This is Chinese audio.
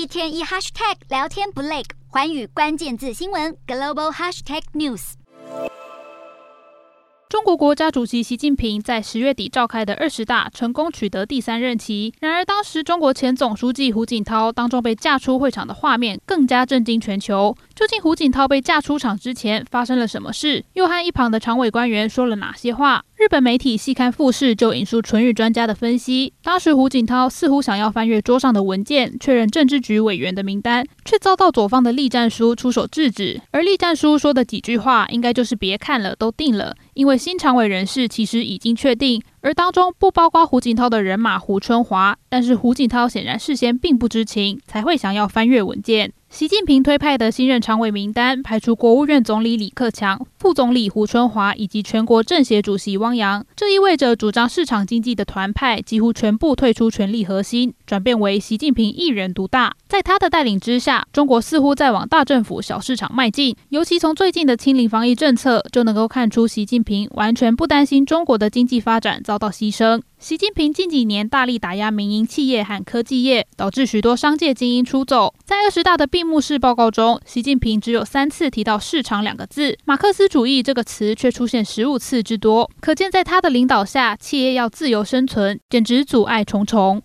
一天一 hashtag 聊天不累，环宇关键字新闻 global hashtag news。中国国家主席习近平在十月底召开的二十大成功取得第三任期。然而，当时中国前总书记胡锦涛当众被架出会场的画面更加震惊全球。究竟胡锦涛被架出场之前发生了什么事？又和一旁的常委官员说了哪些话？日本媒体细看富士就引述唇语专家的分析，当时胡锦涛似乎想要翻阅桌上的文件，确认政治局委员的名单，却遭到左方的栗战书出手制止。而栗战书说的几句话，应该就是别看了，都定了，因为新常委人事其实已经确定。而当中不包括胡锦涛的人马胡春华，但是胡锦涛显然事先并不知情，才会想要翻阅文件。习近平推派的新任常委名单排除国务院总理李克强、副总理胡春华以及全国政协主席汪洋，这意味着主张市场经济的团派几乎全部退出权力核心，转变为习近平一人独大。在他的带领之下，中国似乎在往大政府、小市场迈进。尤其从最近的清零防疫政策，就能够看出习近平完全不担心中国的经济发展遭到牺牲。习近平近几年大力打压民营企业和科技业，导致许多商界精英出走。在二十大的闭幕式报告中，习近平只有三次提到“市场”两个字，马克思主义这个词却出现十五次之多。可见，在他的领导下，企业要自由生存，简直阻碍重重。